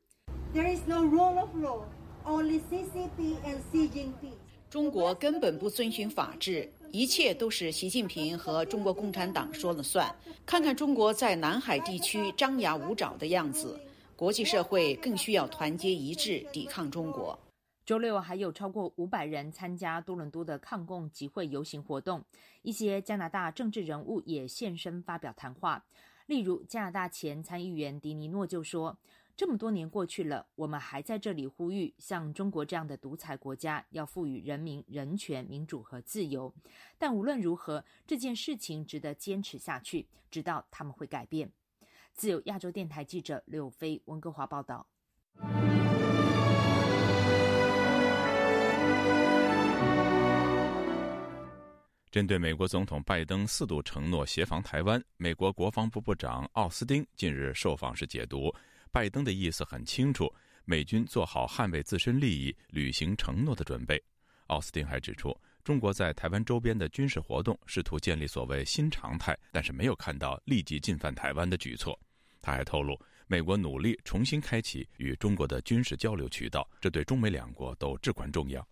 Speaker 37: There is no rule of law, only CCP and Xi Jinping.
Speaker 33: 中国根本不遵循法治。一切都是习近平和中国共产党说了算。看看中国在南海地区张牙舞爪的样子，国际社会更需要团结一致抵抗中国。
Speaker 32: 周六还有超过五百人参加多伦多的抗共集会游行活动，一些加拿大政治人物也现身发表谈话。例如，加拿大前参议员迪尼诺就说。这么多年过去了，我们还在这里呼吁，像中国这样的独裁国家要赋予人民人权、民主和自由。但无论如何，这件事情值得坚持下去，直到他们会改变。自由亚洲电台记者柳飞温哥华报道。
Speaker 1: 针对美国总统拜登四度承诺协防台湾，美国国防部部长奥斯汀近日受访时解读。拜登的意思很清楚，美军做好捍卫自身利益、履行承诺的准备。奥斯汀还指出，中国在台湾周边的军事活动试图建立所谓新常态，但是没有看到立即进犯台湾的举措。他还透露，美国努力重新开启与中国的军事交流渠道，这对中美两国都至关重要。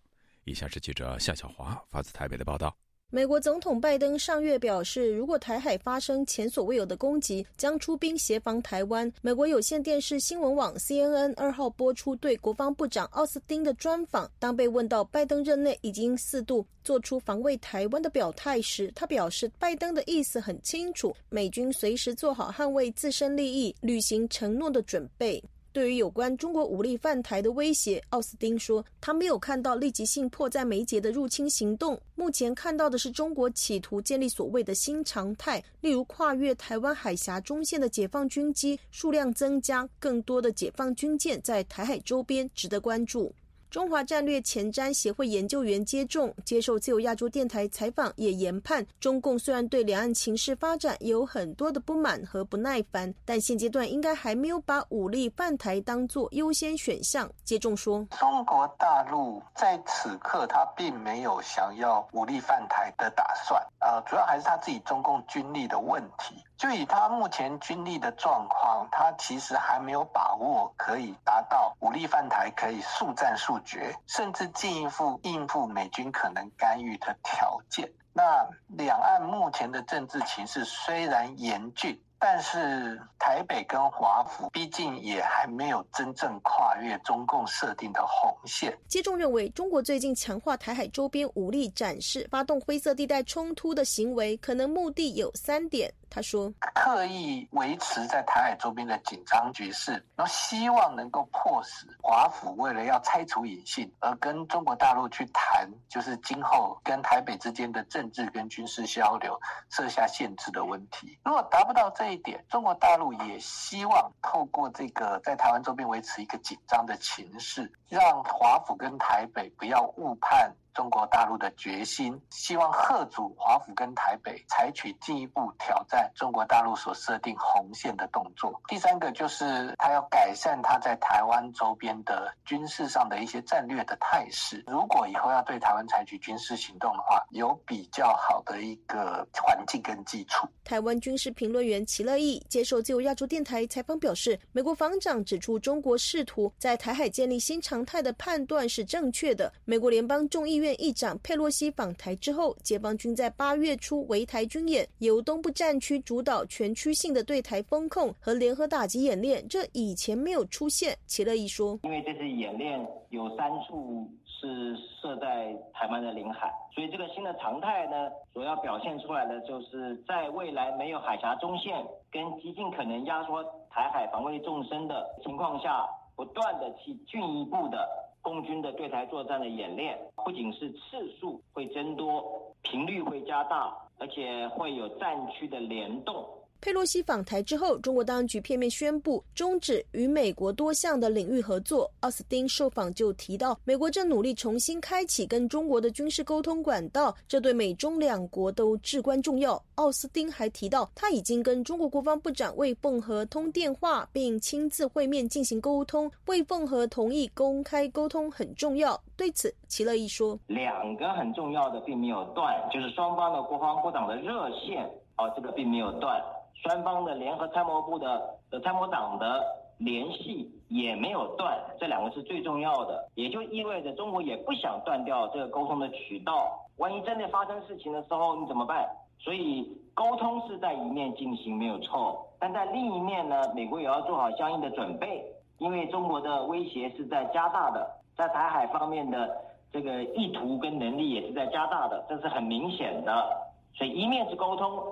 Speaker 1: 以下是记者夏小华发自台北的报道。
Speaker 38: 美国总统拜登上月表示，如果台海发生前所未有的攻击，将出兵协防台湾。美国有线电视新闻网 CNN 二号播出对国防部长奥斯汀的专访。当被问到拜登任内已经四度做出防卫台湾的表态时，他表示，拜登的意思很清楚，美军随时做好捍卫自身利益、履行承诺的准备。对于有关中国武力犯台的威胁，奥斯汀说，他没有看到立即性迫在眉睫的入侵行动。目前看到的是中国企图建立所谓的新常态，例如跨越台湾海峡中线的解放军机数量增加，更多的解放军舰在台海周边，值得关注。中华战略前瞻协会研究员接种接受自由亚洲电台采访，也研判中共虽然对两岸情势发展有很多的不满和不耐烦，但现阶段应该还没有把武力犯台当作优先选项。接种说，
Speaker 39: 中国大陆在此刻他并没有想要武力犯台的打算，呃，主要还是他自己中共军力的问题。就以他目前军力的状况，他其实还没有把握可以达到武力犯台可以速战速决，甚至进一步应付美军可能干预的条件。那两岸目前的政治情势虽然严峻。但是台北跟华府毕竟也还没有真正跨越中共设定的红线。
Speaker 38: 接种认为，中国最近强化台海周边武力展示、发动灰色地带冲突的行为，可能目的有三点。他说：
Speaker 39: 刻意维持在台海周边的紧张局势，然后希望能够迫使华府为了要拆除隐性，而跟中国大陆去谈，就是今后跟台北之间的政治跟军事交流设下限制的问题。如果达不到这一点，中国大陆也希望透过这个在台湾周边维持一个紧张的情势，让华府跟台北不要误判。中国大陆的决心，希望贺阻华府跟台北采取进一步挑战中国大陆所设定红线的动作。第三个就是他要改善他在台湾周边的军事上的一些战略的态势。如果以后要对台湾采取军事行动的话，有比较好的一个环境跟基础。
Speaker 38: 台湾军事评论员齐乐意接受自由亚洲电台采访表示，美国防长指出，中国试图在台海建立新常态的判断是正确的。美国联邦众议院议长佩洛西访台之后，解放军在八月初围台军演，由东部战区主导全区性的对台风控和联合打击演练，这以前没有出现。齐乐一说：“
Speaker 40: 因为这次演练有三处。”是设在台湾的领海，所以这个新的常态呢，所要表现出来的，就是在未来没有海峡中线跟极尽可能压缩台海防卫纵深的情况下，不断的去进一步的共军的对台作战的演练，不仅是次数会增多，频率会加大，而且会有战区的联动。
Speaker 38: 佩洛西访台之后，中国当局片面宣布终止与美国多项的领域合作。奥斯汀受访就提到，美国正努力重新开启跟中国的军事沟通管道，这对美中两国都至关重要。奥斯汀还提到，他已经跟中国国防部长魏凤和通电话，并亲自会面进行沟通。魏凤和同意公开沟通很重要。对此，齐乐意说：“
Speaker 40: 两个很重要的并没有断，就是双方的国防部长的热线，哦，这个并没有断。”双方的联合参谋部的的参谋长的联系也没有断，这两个是最重要的，也就意味着中国也不想断掉这个沟通的渠道。万一真的发生事情的时候，你怎么办？所以沟通是在一面进行没有错，但在另一面呢，美国也要做好相应的准备，因为中国的威胁是在加大的，在台海方面的这个意图跟能力也是在加大的，这是很明显的。所以一面是沟通，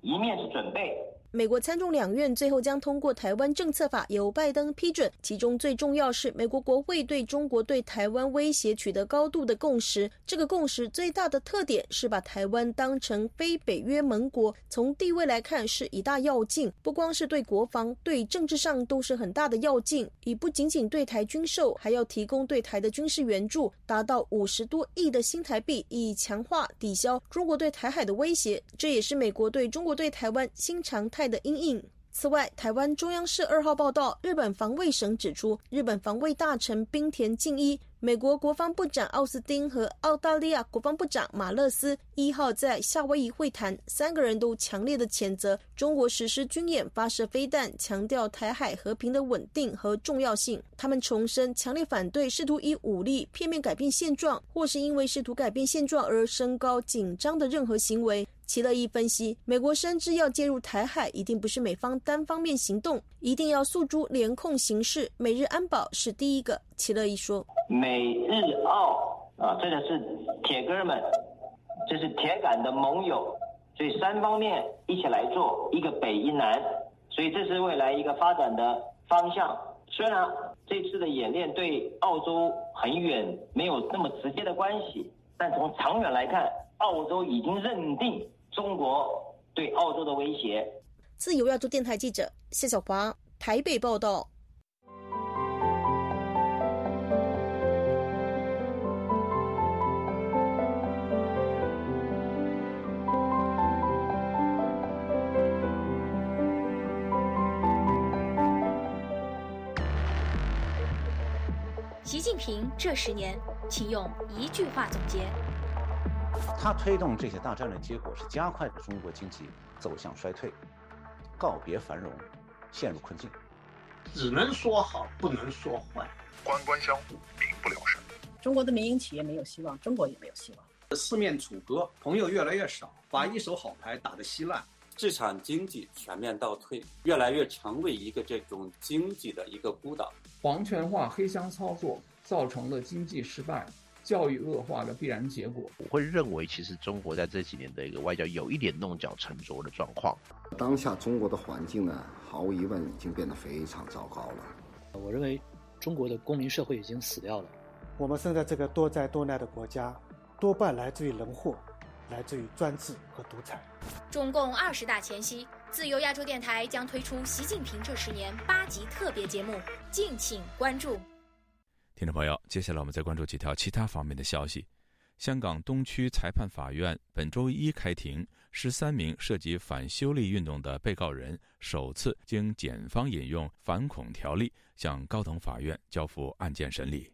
Speaker 40: 一面是准备。
Speaker 38: 美国参众两院最后将通过台湾政策法，由拜登批准。其中最重要是，美国国会对中国对台湾威胁取得高度的共识。这个共识最大的特点是把台湾当成非北约盟国，从地位来看是一大要进，不光是对国防，对政治上都是很大的要进。以不仅仅对台军售，还要提供对台的军事援助，达到五十多亿的新台币，以强化抵消中国对台海的威胁。这也是美国对中国对台湾新常态。的阴影。此外，台湾中央社二号报道，日本防卫省指出，日本防卫大臣冰田敬一。美国国防部长奥斯汀和澳大利亚国防部长马勒斯一号在夏威夷会谈，三个人都强烈的谴责中国实施军演、发射飞弹，强调台海和平的稳定和重要性。他们重申强烈反对试图以武力片面改变现状，或是因为试图改变现状而升高紧张的任何行为。齐乐意分析，美国深知要介入台海，一定不是美方单方面行动，一定要诉诸联控形式。美日安保是第一个。齐乐意说。
Speaker 40: 美日澳啊，这个是铁哥们，这是铁杆的盟友，所以三方面一起来做，一个北一南，所以这是未来一个发展的方向。虽然这次的演练对澳洲很远没有那么直接的关系，但从长远来看，澳洲已经认定中国对澳洲的威胁。
Speaker 38: 自由亚洲电台记者谢小华台北报道。
Speaker 41: 习近平这十年，请用一句话总结。
Speaker 42: 他推动这些大战略，结果是加快了中国经济走向衰退，告别繁荣，陷入困境。
Speaker 43: 只能说好，不能说坏。
Speaker 44: 官官相护，民不聊生。
Speaker 45: 中国的民营企业没有希望，中国也没有希望。
Speaker 46: 四面楚歌，朋友越来越少，把一手好牌打得稀烂。
Speaker 47: 市场经济全面倒退，越来越成为一个这种经济的一个孤岛。
Speaker 48: 皇权化、黑箱操作造成了经济失败、教育恶化的必然结果。
Speaker 49: 我会认为，其实中国在这几年的一个外交有一点弄巧成拙的状况。
Speaker 50: 当下中国的环境呢，毫无疑问已经变得非常糟糕了。
Speaker 51: 我认为，中国的公民社会已经死掉了。
Speaker 52: 我们生在这个多灾多难的国家，多半来自于人祸。来自于专制和独裁。
Speaker 41: 中共二十大前夕，自由亚洲电台将推出习近平这十年八集特别节目，敬请关注。
Speaker 1: 听众朋友，接下来我们再关注几条其他方面的消息。香港东区裁判法院本周一开庭，十三名涉及反修例运动的被告人首次经检方引用反恐条例向高等法院交付案件审理。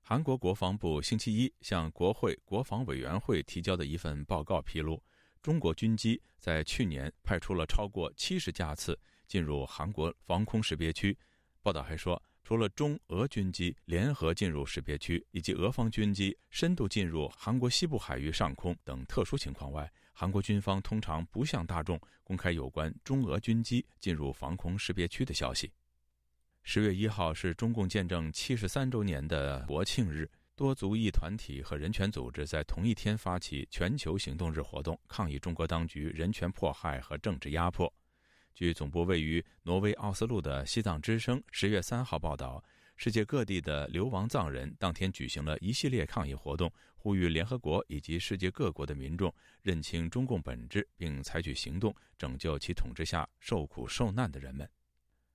Speaker 1: 韩国国防部星期一向国会国防委员会提交的一份报告披露，中国军机在去年派出了超过七十架次进入韩国防空识别区。报道还说。除了中俄军机联合进入识别区，以及俄方军机深度进入韩国西部海域上空等特殊情况外，韩国军方通常不向大众公开有关中俄军机进入防空识别区的消息。十月一号是中共建政七十三周年的国庆日，多族裔团体和人权组织在同一天发起全球行动日活动，抗议中国当局人权迫害和政治压迫。据总部位于挪威奥斯陆的西藏之声十月三号报道，世界各地的流亡藏人当天举行了一系列抗议活动，呼吁联合国以及世界各国的民众认清中共本质，并采取行动拯救其统治下受苦受难的人们。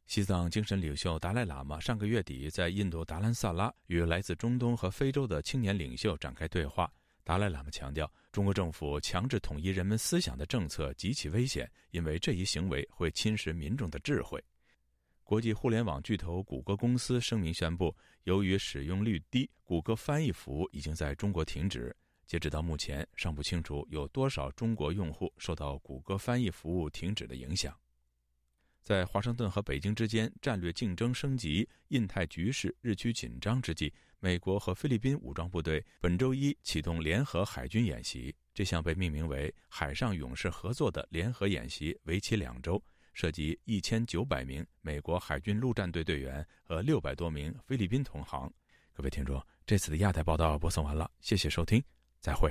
Speaker 1: 西藏精神领袖达赖喇嘛上个月底在印度达兰萨拉与来自中东和非洲的青年领袖展开对话。达赖喇嘛强调，中国政府强制统一人们思想的政策极其危险，因为这一行为会侵蚀民众的智慧。国际互联网巨头谷歌公司声明宣布，由于使用率低，谷歌翻译服务已经在中国停止。截止到目前，尚不清楚有多少中国用户受到谷歌翻译服务停止的影响。在华盛顿和北京之间战略竞争升级、印太局势日趋紧张之际。美国和菲律宾武装部队本周一启动联合海军演习。这项被命名为“海上勇士合作”的联合演习为期两周，涉及一千九百名美国海军陆战队队员和六百多名菲律宾同行。各位听众，这次的亚太报道播送完了，谢谢收听，再会。